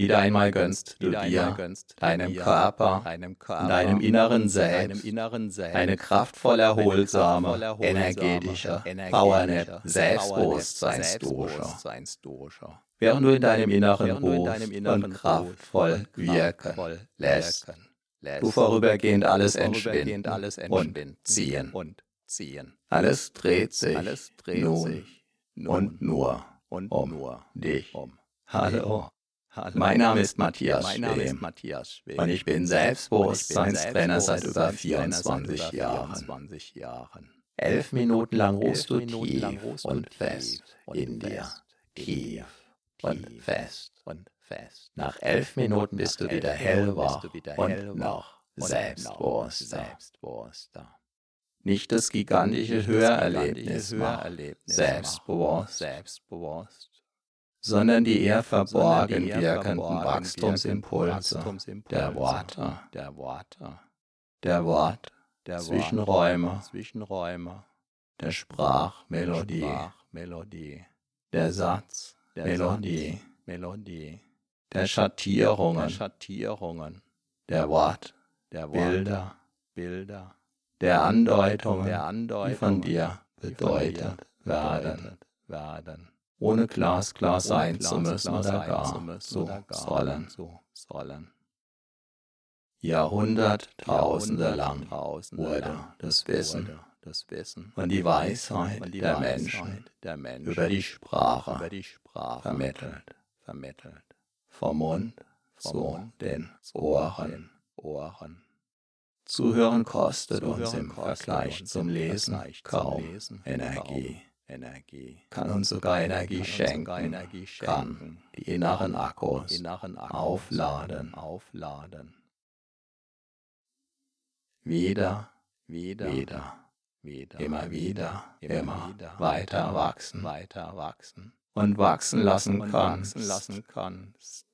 Wieder einmal gönnst du dir, deinem Körper, deinem inneren Selbst, eine kraftvoll erholsame, energetische, Powernap Selbstbewusstseinsdusche, während du in deinem Inneren rufst und kraftvoll wirken lässt. Du vorübergehend alles entschwinden und ziehen. Alles dreht sich nun und nur um dich. Hallo. Hallo. Mein Name ist Matthias mein Name ist Matthias Schwem. Und ich bin Selbstbewusstseinstrainer seit über 24 Jahren. Elf Minuten lang ruhst du tief und fest in dir. Tief und fest. Nach elf Minuten bist du wieder hellwach und noch selbstbewusster. Nicht das gigantische Hörerlebnis, selbstbewusst, selbstbewusst sondern die eher verborgen wirkenden Wachstumsimpulse. Der Worte, der Worte, der Wort, der Zwischenräume, Zwischenräume, der Sprachmelodie, Melodie, der Satz, der Melodie, Melodie, der Schattierungen, Schattierungen, der Wort, der Bilder, Bilder, der Andeutungen, der Andeutungen, die von dir bedeutet werden, werden ohne glasklar sein zu müssen oder gar zu sollen. Jahrhunderttausende lang wurde das Wissen und die Weisheit der Menschen über die Sprache vermittelt, vom Mund zu den Ohren. Zuhören kostet uns im Vergleich zum Lesen kaum Energie. Energie, kann uns sogar Energie schenken, Energie kann die inneren Akkus, inneren Akkus aufladen, aufladen. Wieder, wieder, wieder, wieder, immer wieder, immer wieder, weiter wachsen, weiter wachsen. Und wachsen lassen und kannst, wachsen lassen kannst.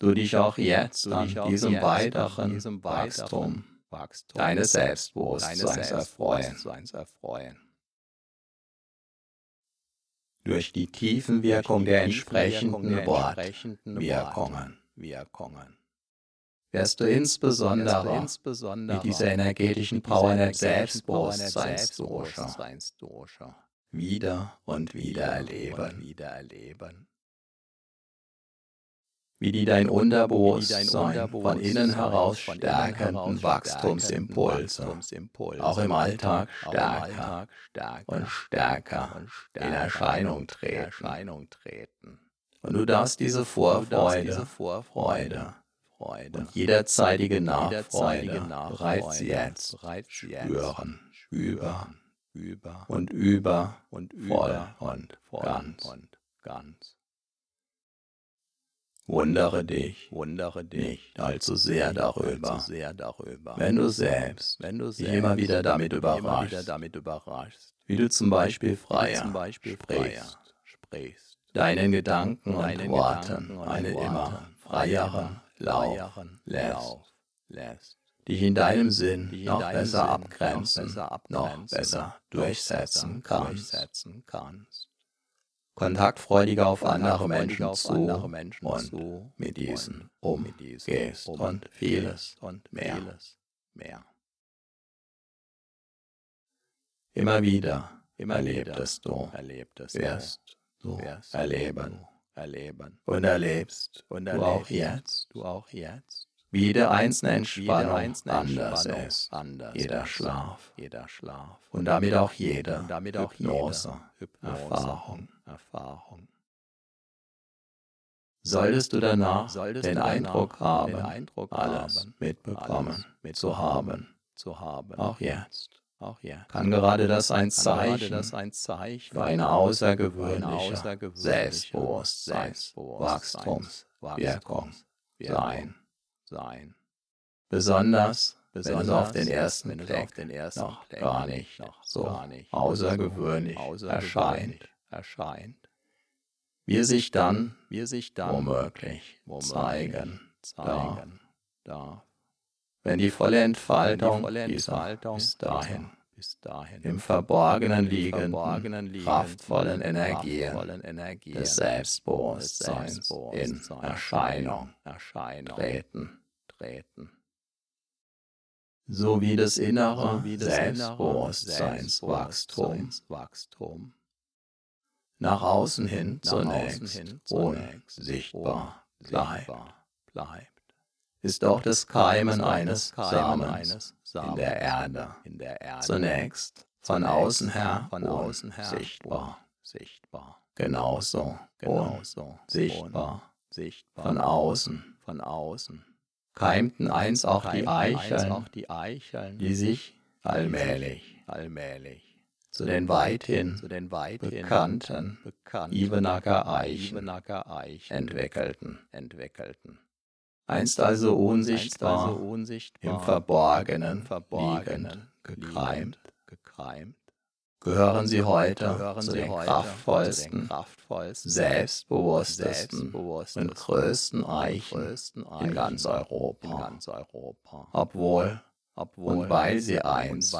Du dich auch jetzt du an diesem jetzt weiteren diesem Wachstum, Wachstum deines Selbstbewusstseins erfreuen durch die Tiefenwirkung der entsprechenden Wortwirkungen. Wirst du insbesondere mit dieser energetischen Power der Selbstbewusstseinsdosha wieder und wieder erleben wie die dein Unterbewusstsein von innen heraus stärkenden Wachstumsimpulse auch im Alltag stärker und stärker in Erscheinung treten. Und du darfst diese Vorfreude, Freude und jederzeitige Nachfreude bereits jetzt spüren, über, und über und voll und ganz. Wundere dich, wundere dich nicht allzu sehr darüber, allzu sehr darüber. Wenn du selbst, wenn du selbst immer wieder damit überraschst, wieder damit überraschst wie du zum Beispiel freier, zum Beispiel sprichst, sprichst, deinen Gedanken und deinen Worten einen immer freieren Lauf lässt, lässt. Dich in deinem Sinn noch besser abgrenzen, noch besser durchsetzen kannst kontaktfreudiger auf andere Menschen zu und mit diesen umgehst und vieles und mehr. Immer wieder erlebtest du, wirst du erleben. und erlebst du auch jetzt wie jede einzelne Entspannung anders ist, jeder Schlaf. und damit auch jede Hypnose, Erfahrung. Erfahrung. Solltest du danach Solltest den, du Eindruck danach haben, den Eindruck alles haben, mitbekommen alles mit zu haben, zu haben, auch jetzt, auch jetzt, kann gerade das ein Zeichen, das ein Zeichen für eine außergewöhnliche, außergewöhnliche Selbstbewusstseins, Wachstumswirkung sein, sein. Besonders, besonders wenn es auf den ersten Blick noch gar nicht so außergewöhnlich erscheint erscheint, wir sich dann, wir sich dann womöglich, womöglich zeigen, zeigen darf. Wenn die volle Entfaltung, die volle Entfaltung bis dahin bis dahin. Im Verborgenen liegenden, kraftvollen Energien, des Selbstbewusstseins in Erscheinung, treten. treten. Sowie das innere Selbstbewusstseinswachstum. Nach außen hin zunächst unsichtbar bleibt, ist auch das Keimen eines Samens in der Erde. Zunächst von außen her unsichtbar, genauso, sichtbar, von außen, von außen. Keimten einst auch die Eicheln, die sich allmählich, allmählich. zu den weithin, zu den weithin bekannten, bekannten Ivenacker Eichen, entwickelten, entwickelten. Einst also unsichtbar, also unsichtbar im Verborgenen, Verborgenen gekreimt, gekreimt gehören sie heute gehören zu den kraftvollsten, kraftvollsten selbstbewusstesten und größten Eichen in ganz Europa. Obwohl, obwohl und weil sie einst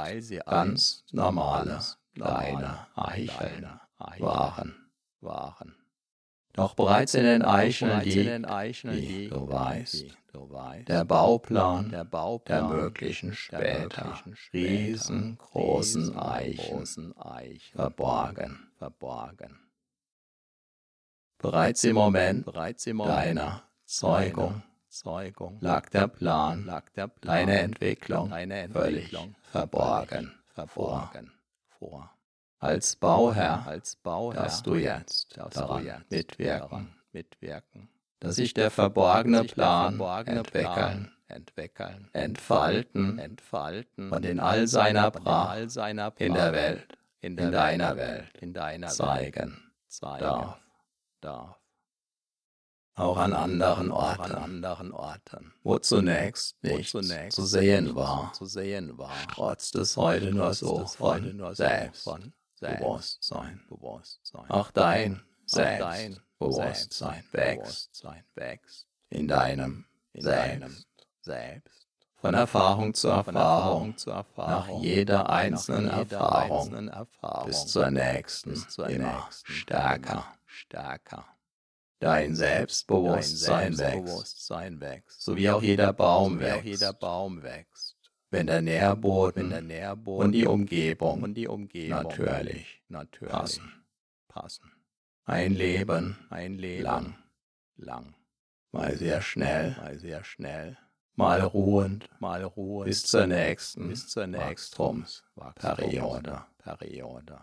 ganz normale, kleine Eicheln waren. waren. Doch bereits in den Eicheln liegt, wie du weißt, der Bauplan der möglichen später. riesengroßen Eichen verborgen. Bereits im Moment deiner Zeugung lag der Plan, deine Entwicklung völlig verborgen vor als Bauherr, als Bauherr darfst du jetzt daran jetzt mitwirken, mitwirken, dass sich der verborgene Plan verborgene entwickeln, entwickeln, entfalten, entfalten und in all seiner Pracht in der Welt, in, der in deiner Welt, in deiner zeigen, zeigen darf, darf. Auch an anderen Orten, an anderen Orten, wo zunächst nichts wo zunächst zu sehen war, zu sehen war, trotz es heute nur so von selbst, von Bewusstsein, Bewusstsein. Auch dein Selbstbewusstsein wächst, wächst. In deinem Selbst. Selbst. Von Erfahrung zu Erfahrung, nach jeder einzelnen Erfahrung. bis zur nächsten, immer stärker, stärker. Dein Selbstbewusstsein wächst, so wie auch jeder Baum wächst wenn der Nährboden, wenn der Nährboden und die Umgebung, und die Umgebung natürlich, natürlich passen, passen. Ein Leben, ein Leben lang, lang, mal sehr schnell, mal sehr schnell, mal ruhend, mal ruhend. Bis zur nächsten, bis zur nächsten Periode, Periode.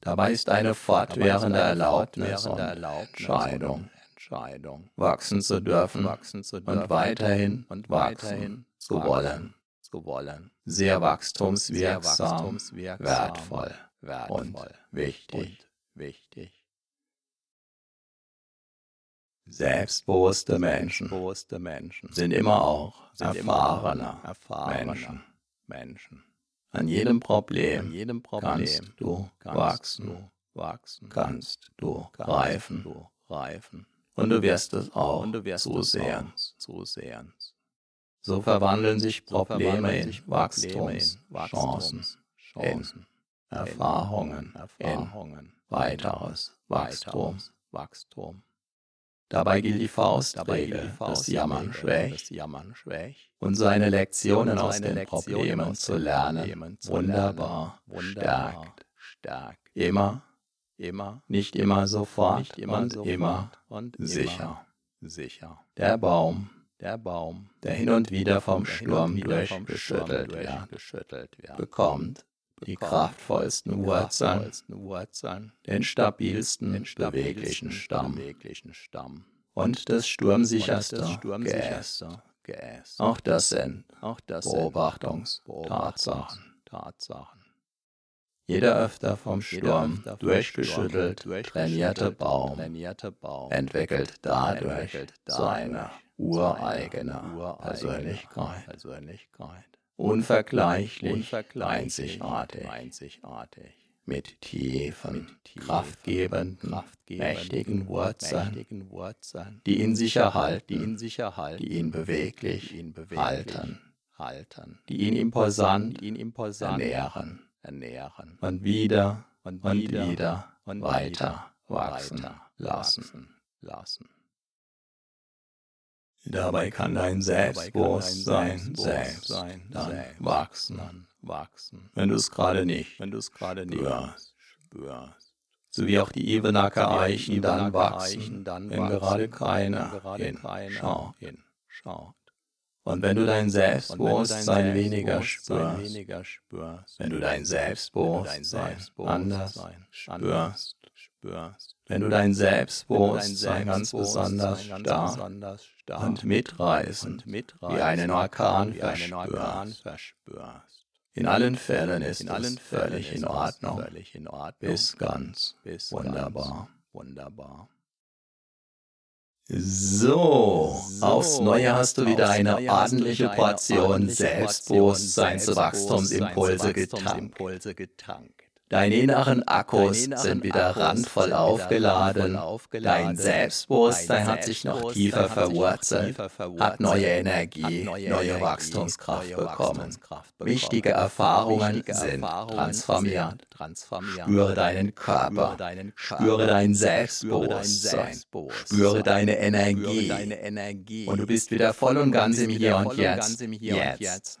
Dabei ist eine fortwährende Erlaubnis und Entscheidung, Entscheidung, wachsen zu dürfen, wachsen zu dürfen und weiterhin und weiterhin zu wollen zu wollen. Sehr wachstumswirksam, sehr wachstumswirksam wertvoll, wertvoll und wichtig. Und wichtig. Selbstbewusste Menschen, Selbstbewusste Menschen sind immer auch sind erfahrene, erfahrene Menschen. Menschen. An jedem Problem, An jedem Problem kannst du kannst wachsen, du wachsen, kannst du reifen, du reifen. Und du wirst es auch und du wirst zusehen, zusehen. So verwandeln sich Probleme in Wachstumschancen, in Erfahrungen, in weiteres Wachstum. Dabei gilt die Faustregel, das Jammern schwächt und seine Lektionen aus den Problemen zu lernen, wunderbar stärkt, stärkt. Immer, immer, nicht immer sofort und immer sicher, sicher. Der Baum der Baum, der hin und wieder vom Sturm durchgeschüttelt wird, bekommt die kraftvollsten Wurzeln, den stabilsten, beweglichen Stamm. und das sturmsicherste Geäst. Auch das sind Beobachtungstatsachen. Jeder öfter vom Sturm durchgeschüttelt trainierte Baum entwickelt dadurch seine ureigene Persönlichkeit, Persönlichkeit. Unvergleichlich, Unvergleichlich einzigartig, mit tiefen, kraftgebenden, mächtigen Wurzeln, Wurzeln, die in sich erhalten, die, in sich erhalten, die ihn beweglich, ihn beweglich halten, halten, die ihn imposant, die ihn imposant ernähren, ernähren und wieder und wieder, und weiter wachsen lassen. lassen. Dabei kann dein Selbstbewusstsein selbst dann wachsen, wachsen, wenn du es gerade nicht, wenn du es gerade nicht spürst, spürst. So wie auch die Ebenacker Eichen dann wachsen, wenn gerade keiner hinschaut. Und wenn du dein Selbstbewusstsein weniger spürst, wenn du dein Selbstbewusstsein anders spürst, wenn du dein Selbstbewusstsein ganz besonders stark und mitreißend wie einen Orkan verspürst. In allen Fällen ist es völlig in Ordnung, bis ganz wunderbar. wunderbar. So, aufs Neue hast du wieder eine ordentliche Portion Selbstbewusstseinswachstumsimpulse getankt. Deine inneren Akkus sind wieder randvoll aufgeladen. Dein Selbstbewusstsein hat sich noch tiefer verwurzelt, hat neue Energie, neue Wachstumskraft bekommen. Wichtige Erfahrungen sind transformiert. Spüre deinen Körper, spüre dein Selbstbewusstsein, spüre deine Energie. Und du bist wieder voll und ganz im Hier und Jetzt. Jetzt.